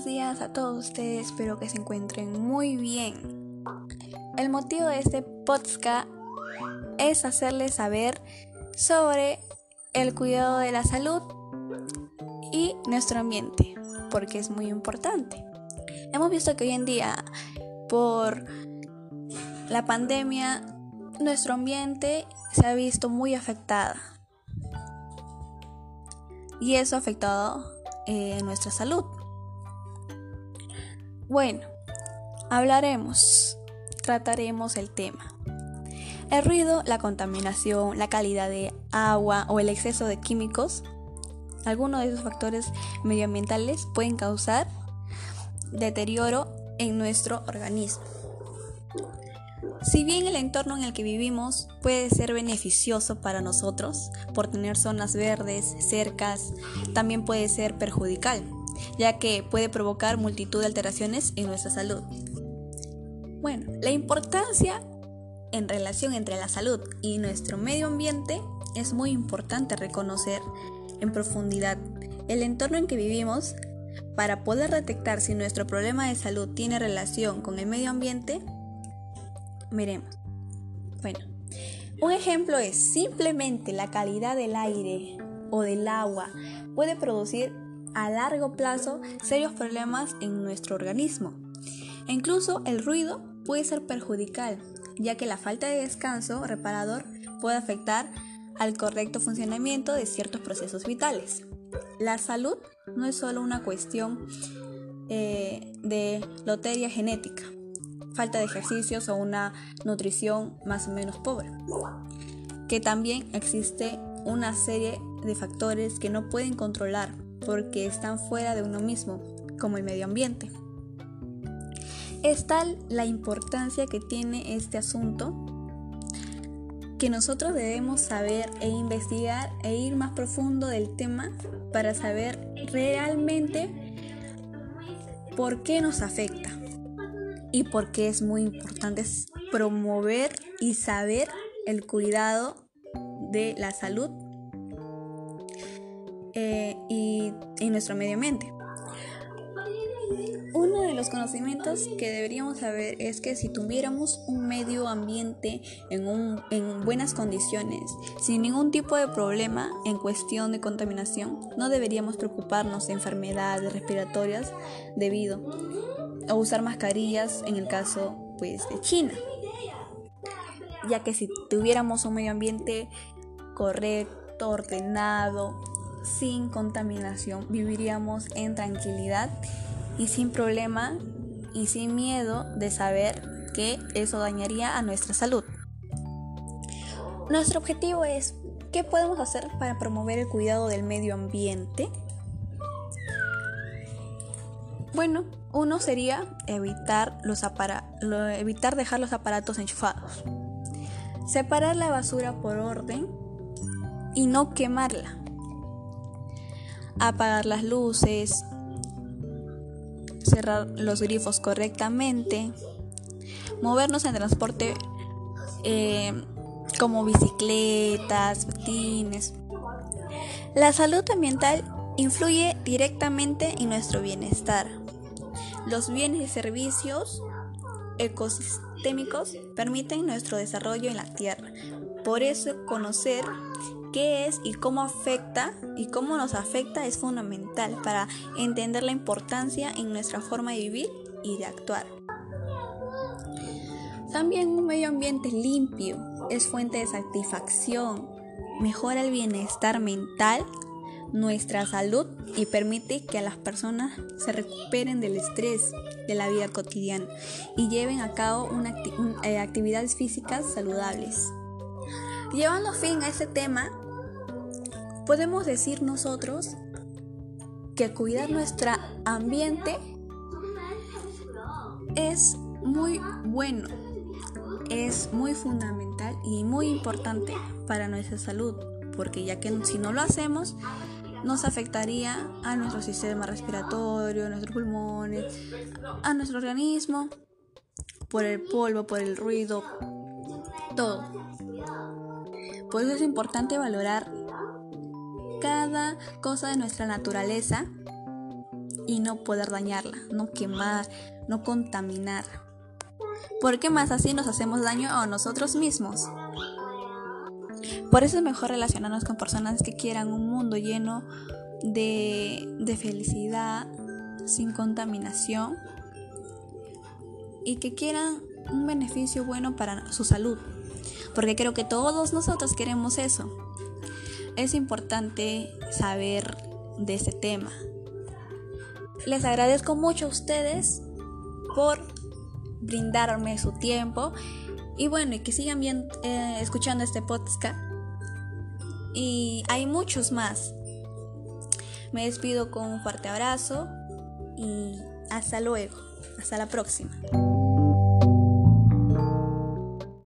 buenos días a todos ustedes, espero que se encuentren muy bien. El motivo de este podcast es hacerles saber sobre el cuidado de la salud y nuestro ambiente, porque es muy importante. Hemos visto que hoy en día, por la pandemia, nuestro ambiente se ha visto muy afectada. Y eso ha afectado eh, nuestra salud. Bueno, hablaremos, trataremos el tema. El ruido, la contaminación, la calidad de agua o el exceso de químicos, algunos de esos factores medioambientales pueden causar deterioro en nuestro organismo. Si bien el entorno en el que vivimos puede ser beneficioso para nosotros por tener zonas verdes, cercas, también puede ser perjudicial, ya que puede provocar multitud de alteraciones en nuestra salud. Bueno, la importancia en relación entre la salud y nuestro medio ambiente es muy importante reconocer en profundidad el entorno en que vivimos para poder detectar si nuestro problema de salud tiene relación con el medio ambiente. Miremos. Bueno, un ejemplo es simplemente la calidad del aire o del agua puede producir a largo plazo serios problemas en nuestro organismo. E incluso el ruido puede ser perjudicial, ya que la falta de descanso reparador puede afectar al correcto funcionamiento de ciertos procesos vitales. La salud no es solo una cuestión eh, de lotería genética, falta de ejercicios o una nutrición más o menos pobre, que también existe una serie de factores que no pueden controlar porque están fuera de uno mismo, como el medio ambiente. Es tal la importancia que tiene este asunto que nosotros debemos saber e investigar e ir más profundo del tema para saber realmente por qué nos afecta y por qué es muy importante promover y saber el cuidado de la salud en nuestro medio ambiente. Uno de los conocimientos que deberíamos saber es que si tuviéramos un medio ambiente en, en, buenas condiciones, sin ningún tipo de problema en cuestión de contaminación, no deberíamos preocuparnos de enfermedades respiratorias debido a usar mascarillas en el caso pues de China. Ya que si tuviéramos un medio ambiente correcto, ordenado, sin contaminación, viviríamos en tranquilidad y sin problema y sin miedo de saber que eso dañaría a nuestra salud. Nuestro objetivo es, ¿qué podemos hacer para promover el cuidado del medio ambiente? Bueno, uno sería evitar, los evitar dejar los aparatos enchufados, separar la basura por orden y no quemarla, apagar las luces, cerrar los grifos correctamente, movernos en transporte eh, como bicicletas, patines. La salud ambiental influye directamente en nuestro bienestar. Los bienes y servicios ecosistémicos permiten nuestro desarrollo en la Tierra. Por eso conocer qué es y cómo afecta y cómo nos afecta es fundamental para entender la importancia en nuestra forma de vivir y de actuar. También un medio ambiente limpio es fuente de satisfacción, mejora el bienestar mental, nuestra salud y permite que las personas se recuperen del estrés de la vida cotidiana y lleven a cabo eh, actividades físicas saludables. Llevando fin a este tema, podemos decir nosotros que cuidar nuestro ambiente es muy bueno, es muy fundamental y muy importante para nuestra salud, porque ya que si no lo hacemos, nos afectaría a nuestro sistema respiratorio, a nuestros pulmones, a nuestro organismo, por el polvo, por el ruido, todo. Por eso es importante valorar cada cosa de nuestra naturaleza y no poder dañarla, no quemar, no contaminar. Porque más así nos hacemos daño a nosotros mismos. Por eso es mejor relacionarnos con personas que quieran un mundo lleno de, de felicidad, sin contaminación y que quieran un beneficio bueno para su salud. Porque creo que todos nosotros queremos eso. Es importante saber de ese tema. Les agradezco mucho a ustedes por brindarme su tiempo y bueno, y que sigan bien eh, escuchando este podcast y hay muchos más. Me despido con un fuerte abrazo y hasta luego. Hasta la próxima.